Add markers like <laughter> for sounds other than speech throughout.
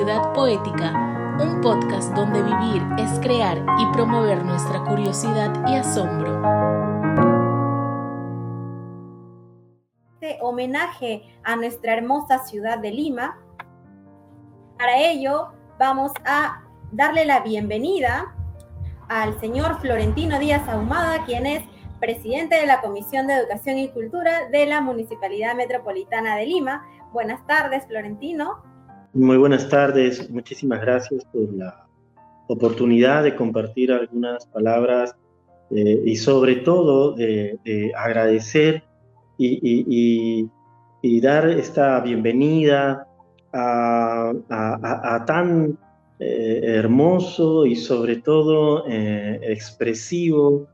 Ciudad Poética, un podcast donde vivir es crear y promover nuestra curiosidad y asombro. Este homenaje a nuestra hermosa ciudad de Lima. Para ello, vamos a darle la bienvenida al señor Florentino Díaz Ahumada, quien es presidente de la Comisión de Educación y Cultura de la Municipalidad Metropolitana de Lima. Buenas tardes, Florentino. Muy buenas tardes, muchísimas gracias por la oportunidad de compartir algunas palabras eh, y sobre todo de, agradecer y, dar esta bienvenida a, tan eh, hermoso y sobre todo eh, expresivo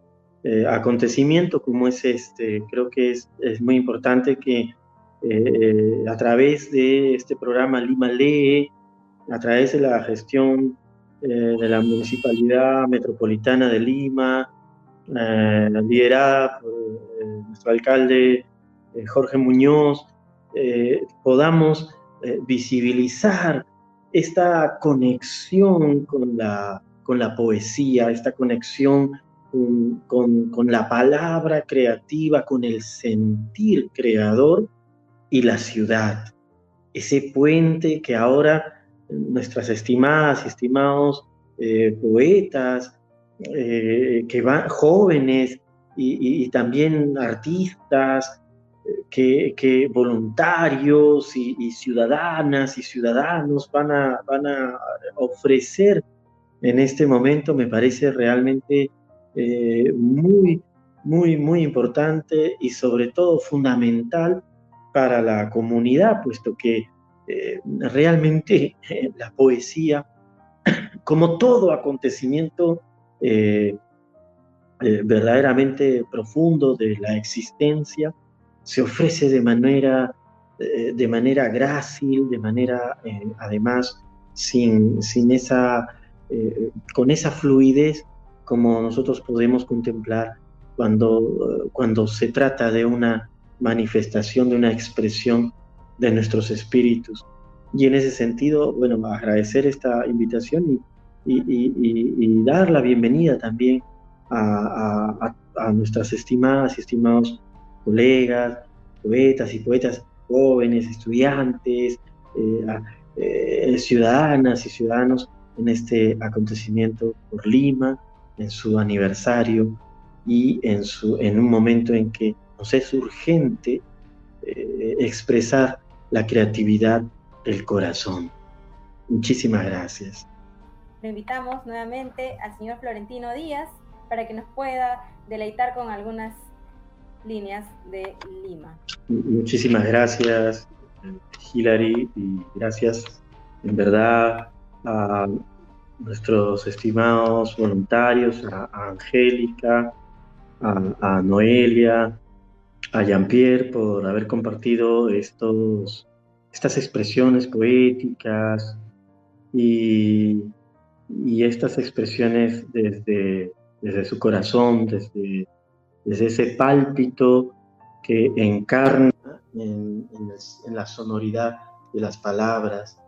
acontecimiento como es este. Creo que es, es muy importante que eh, a través de este programa Lima Lee, a través de la gestión eh, de la Municipalidad Metropolitana de Lima, eh, liderada por nuestro alcalde Jorge Muñoz, podamos visibilizar esta conexión con la, con la poesía, esta conexión con, con, con, la palabra creativa, con el sentir creador y la ciudad. Ese puente que ahora nuestras estimadas y estimados eh, poetas, eh, que van jóvenes y, también artistas, que, que voluntarios y, ciudadanas y ciudadanos van a, van a ofrecer en este momento me parece realmente eh, muy, muy, muy importante y sobre todo fundamental para la comunidad, puesto que eh, realmente eh, la poesía, <clears throat> como todo acontecimiento eh, verdaderamente profundo de la existencia, se ofrece de manera, de manera grácil, de manera además sin, sin esa, con esa fluidez como nosotros podemos contemplar cuando, cuando se trata de una manifestación de una expresión de nuestros espíritus. Y en ese sentido, bueno, agradecer esta invitación y, dar la bienvenida también a, nuestras estimadas y estimados colegas, poetas y poetas jóvenes, estudiantes, eh, eh, ciudadanas y ciudadanos en este acontecimiento por Lima, en su aniversario y en, su, en un momento en que nos es urgente eh, expresar la creatividad del corazón. Muchísimas gracias. Le invitamos nuevamente al señor Florentino Díaz para que nos pueda deleitar con algunas líneas de Lima. Muchísimas gracias, Hilary, y gracias en verdad a nuestros estimados voluntarios, a, Angélica, a Noelia, a Jean-Pierre por haber compartido estos, estas expresiones poéticas y, y estas expresiones desde, desde su corazón, desde, desde ese pálpito que encarna en, la sonoridad de las palabras.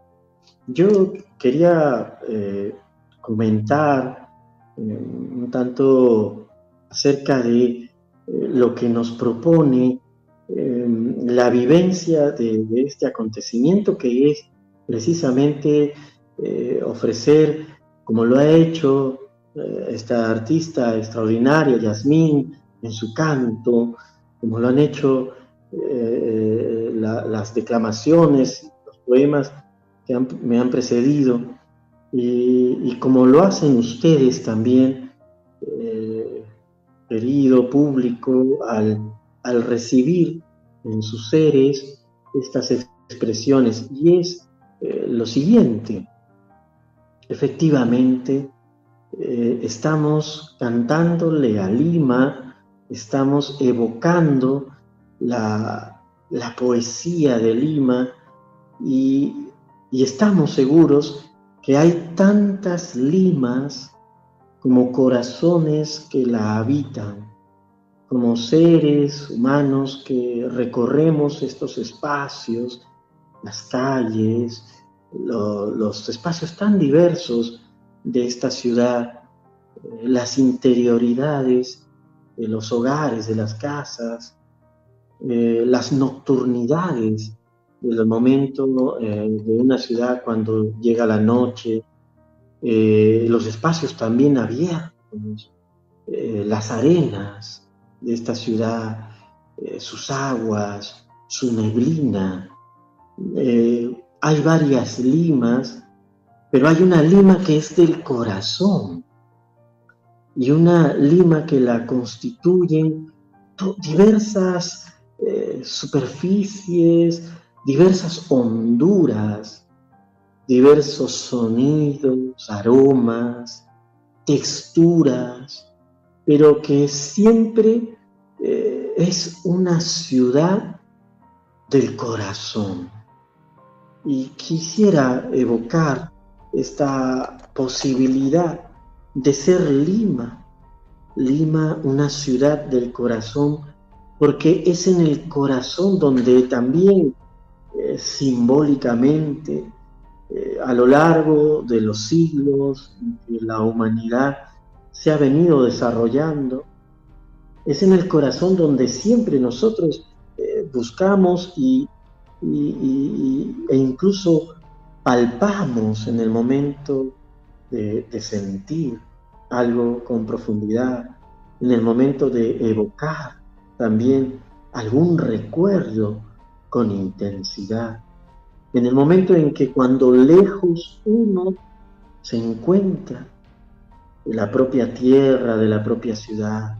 Yo quería eh, comentar eh, un tanto acerca de lo que nos propone em, la vivencia de, este acontecimiento que es precisamente eh, ofrecer, como lo ha hecho eh, esta artista extraordinaria, Yasmín, en su canto, como lo han hecho eh, las declamaciones, los poemas que me han precedido, y, y, como lo hacen ustedes también, querido público, al, al recibir en sus seres estas expresiones. Y es eh, lo siguiente, efectivamente, eh, estamos cantándole a Lima, estamos evocando la, la poesía de Lima y, y estamos seguros que hay tantas limas como corazones que la habitan, como seres humanos que recorremos estos espacios, las calles, los espacios tan diversos de esta ciudad, eh, las interioridades de los hogares, de las casas, eh, las nocturnidades del momento eh, de una ciudad cuando llega la noche, los espacios también abiertos, las arenas de esta ciudad, sus aguas, su neblina, hay varias limas, pero hay una lima que es del corazón y una lima que la constituyen diversas eh, superficies, diversas honduras, diversos sonidos, aromas, texturas, pero que siempre eh, es una ciudad del corazón. Y quisiera evocar esta posibilidad de ser Lima, Lima una ciudad del corazón, porque es en el corazón donde también eh, simbólicamente eh, a lo largo de los siglos de la humanidad se ha venido desarrollando. Es en el corazón donde siempre nosotros eh, buscamos y e incluso palpamos en el momento de, sentir algo con profundidad, en el momento de evocar también algún recuerdo con intensidad, en el momento en que cuando lejos uno se encuentra de la propia tierra, de la propia ciudad,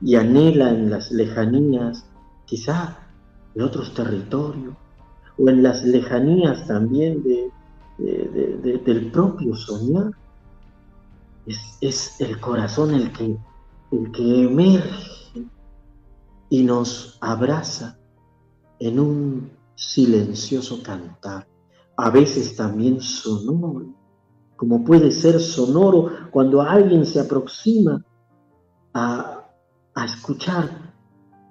y anhela en las lejanías, quizá de otros territorios, o en las lejanías también de, del propio soñar. Es, el corazón el que, el que emerge y nos abraza en un silencioso cantar, a veces también sonoro, como puede ser sonoro cuando alguien se aproxima a, a escuchar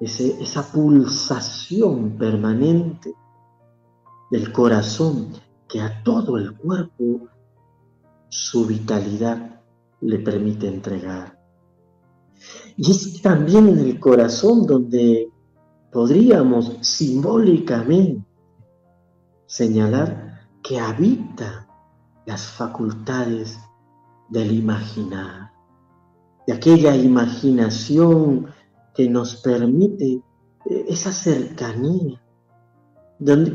ese, esa pulsación permanente del corazón que a todo el cuerpo su vitalidad le permite entregar. Y es también en el corazón donde podríamos simbólicamente señalar que habita las facultades del imaginar, de aquella imaginación que nos permite eh, esa cercanía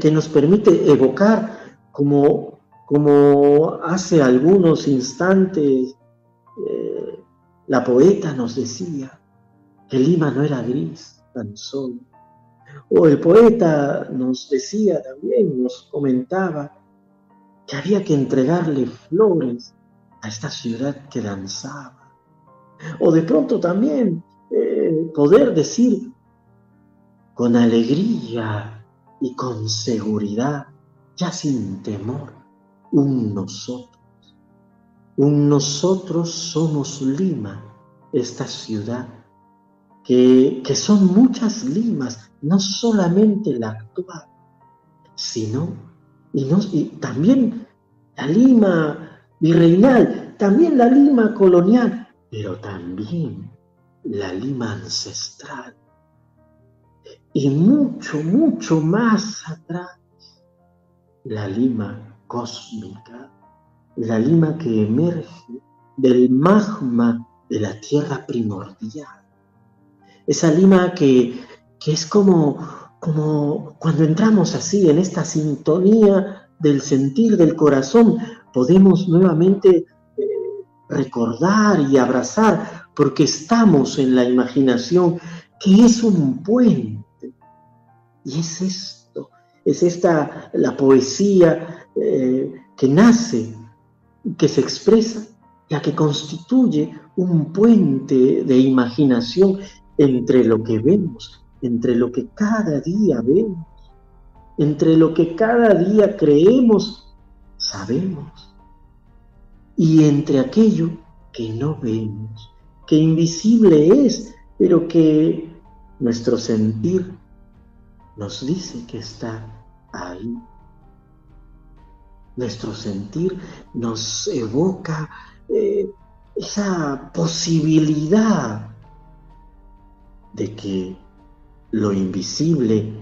que nos permite evocar como, como hace algunos instantes eh, la poeta nos decía que Lima no era gris tan solo. O el poeta nos decía también, nos comentaba que había que entregarle flores a esta ciudad que danzaba. O de pronto también eh, poder decir con alegría y con seguridad, ya sin temor, un nosotros. Un nosotros somos Lima, esta ciudad, que, que son muchas limas, no solamente la actual, sino y, no, y también la Lima virreinal, también la Lima colonial, pero también la Lima ancestral, y mucho, mucho más atrás, la lima cósmica, la lima que emerge del magma de la tierra primordial. Esa lima que, es como, como cuando entramos así en esta sintonía del sentir del corazón, podemos nuevamente eh, recordar y abrazar, porque estamos en la imaginación, que es un puente. Y es esto, es esta la poesía eh, que nace, que se expresa, la que constituye un puente de imaginación entre lo que vemos, entre lo que cada día vemos, entre lo que cada día creemos, sabemos, y entre aquello que no vemos, que invisible es, pero que nuestro sentir nos dice que está ahí. nuestro sentir nos evoca eh, esa posibilidad de que lo invisible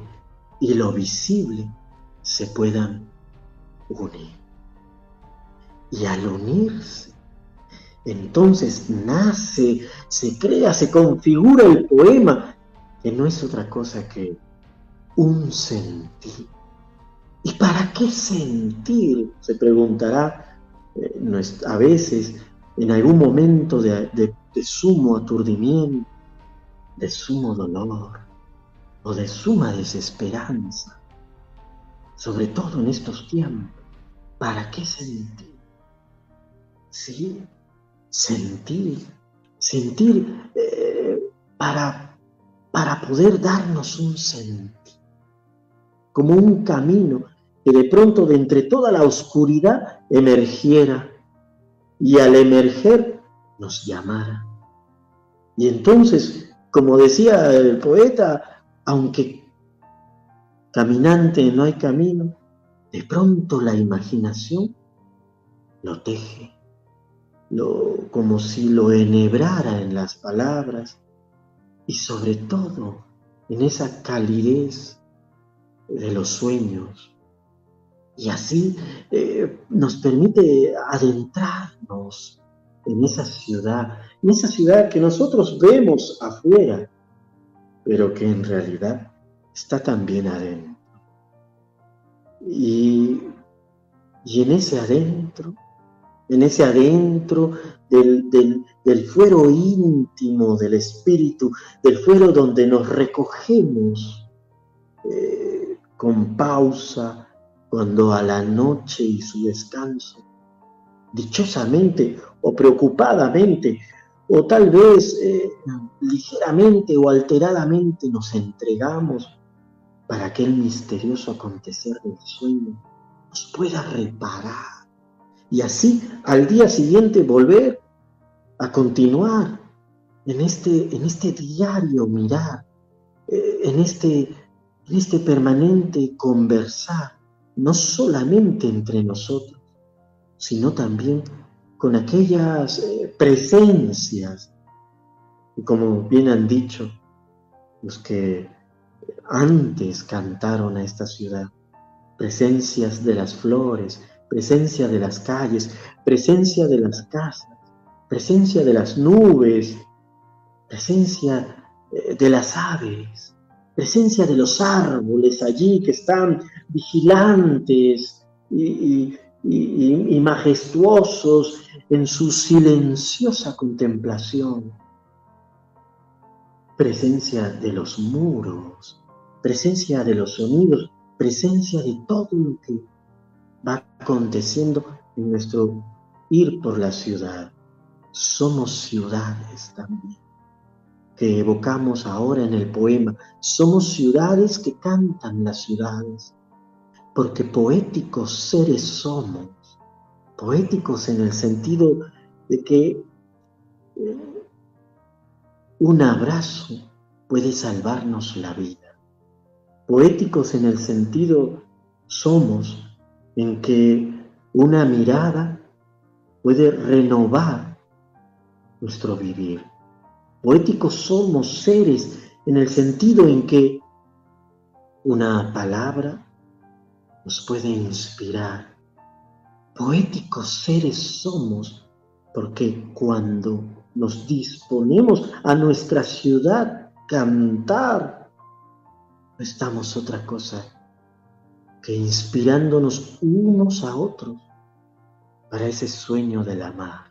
y lo visible se puedan unir. Y al unirse, entonces nace, se crea, se configura el poema, que no es otra cosa que un sentir. ¿Y para qué sentir? Se preguntará eh, a veces en algún momento de, de sumo aturdimiento, de sumo dolor o de suma desesperanza, sobre todo en estos tiempos. ¿Para qué sentir? Sí, sentir, sentir eh, para, para poder darnos un sentido, como un camino que de pronto de entre toda la oscuridad emergiera y al emerger nos llamara. Y entonces, como decía el poeta, aunque caminante no hay camino, de pronto la imaginación lo teje como si lo enhebrara en las palabras y sobre todo en esa calidez de los sueños. Y así eh, nos permite adentrarnos en esa ciudad, en esa ciudad que nosotros vemos afuera, pero que en realidad está también adentro. Y, y en ese adentro en ese adentro del, fuero íntimo del espíritu, del fuero donde nos recogemos eh, con pausa cuando a la noche y su descanso, dichosamente o preocupadamente, o tal vez eh, ligeramente o alteradamente nos entregamos para que el misterioso acontecer del sueño nos pueda reparar y así al día siguiente volver a continuar en este, en este diario mirar, eh, en, este, en este permanente conversar, no solamente entre nosotros, sino también con aquellas eh, presencias, y como bien han dicho los que antes cantaron a esta ciudad, presencias de las flores, presencia de las calles, presencia de las casas, presencia de las nubes, presencia eh, de las aves, presencia de los árboles allí que están vigilantes y, majestuosos en su silenciosa contemplación, presencia de los muros, presencia de los sonidos, presencia de todo lo que va aconteciendo en nuestro ir por la ciudad. Somos ciudades también, que evocamos ahora en el poema. Somos ciudades que cantan las ciudades, porque poéticos seres somos, poéticos en el sentido de que eh, un abrazo puede salvarnos la vida. Poéticos en el sentido somos en que una mirada puede renovar nuestro vivir. Poéticos somos seres en el sentido en que una palabra nos puede inspirar. Poéticos seres somos porque cuando nos disponemos a nuestra ciudad cantar, no estamos otra cosa que inspirándonos unos a otros para ese sueño de la mar.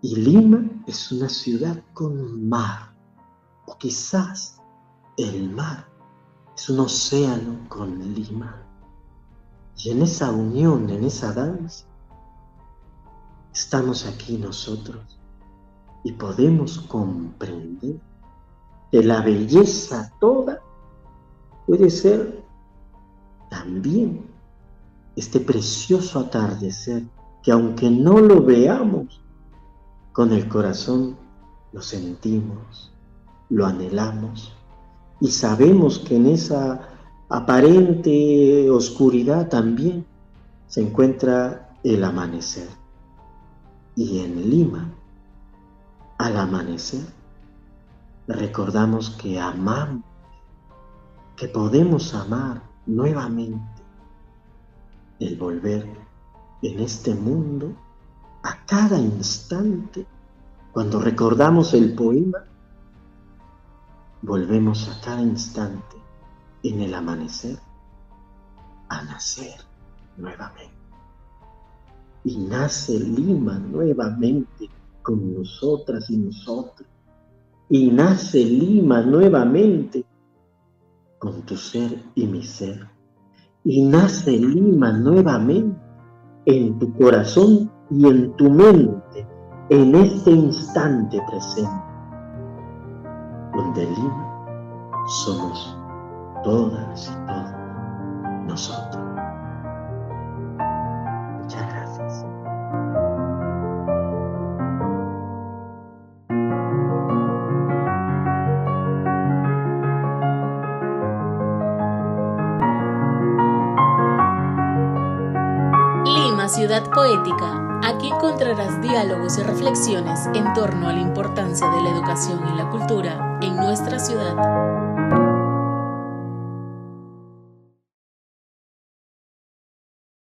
Y Lima es una ciudad con mar, o quizás el mar es un océano con Lima. Y en esa unión, en esa danza, estamos aquí nosotros y podemos comprender que la belleza toda puede ser también este precioso atardecer que aunque no lo veamos, con el corazón lo sentimos, lo anhelamos y sabemos que en esa aparente oscuridad también se encuentra el amanecer. Y en Lima, al amanecer, recordamos que amamos, que podemos amar nuevamente el volver en este mundo a cada instante. Cuando recordamos el poema, volvemos a cada instante en el amanecer a nacer nuevamente. Y nace Lima nuevamente con nosotras y nosotros. Y nace Lima nuevamente con tu ser y mi ser. Y nace Lima nuevamente en tu corazón y en tu mente en este instante presente, donde Lima somos todas y todos nosotros. Muchas gracias. Lima, ciudad poética. Aquí encontrarás diálogos y reflexiones en torno a la importancia de la educación y la cultura nuestra ciudad.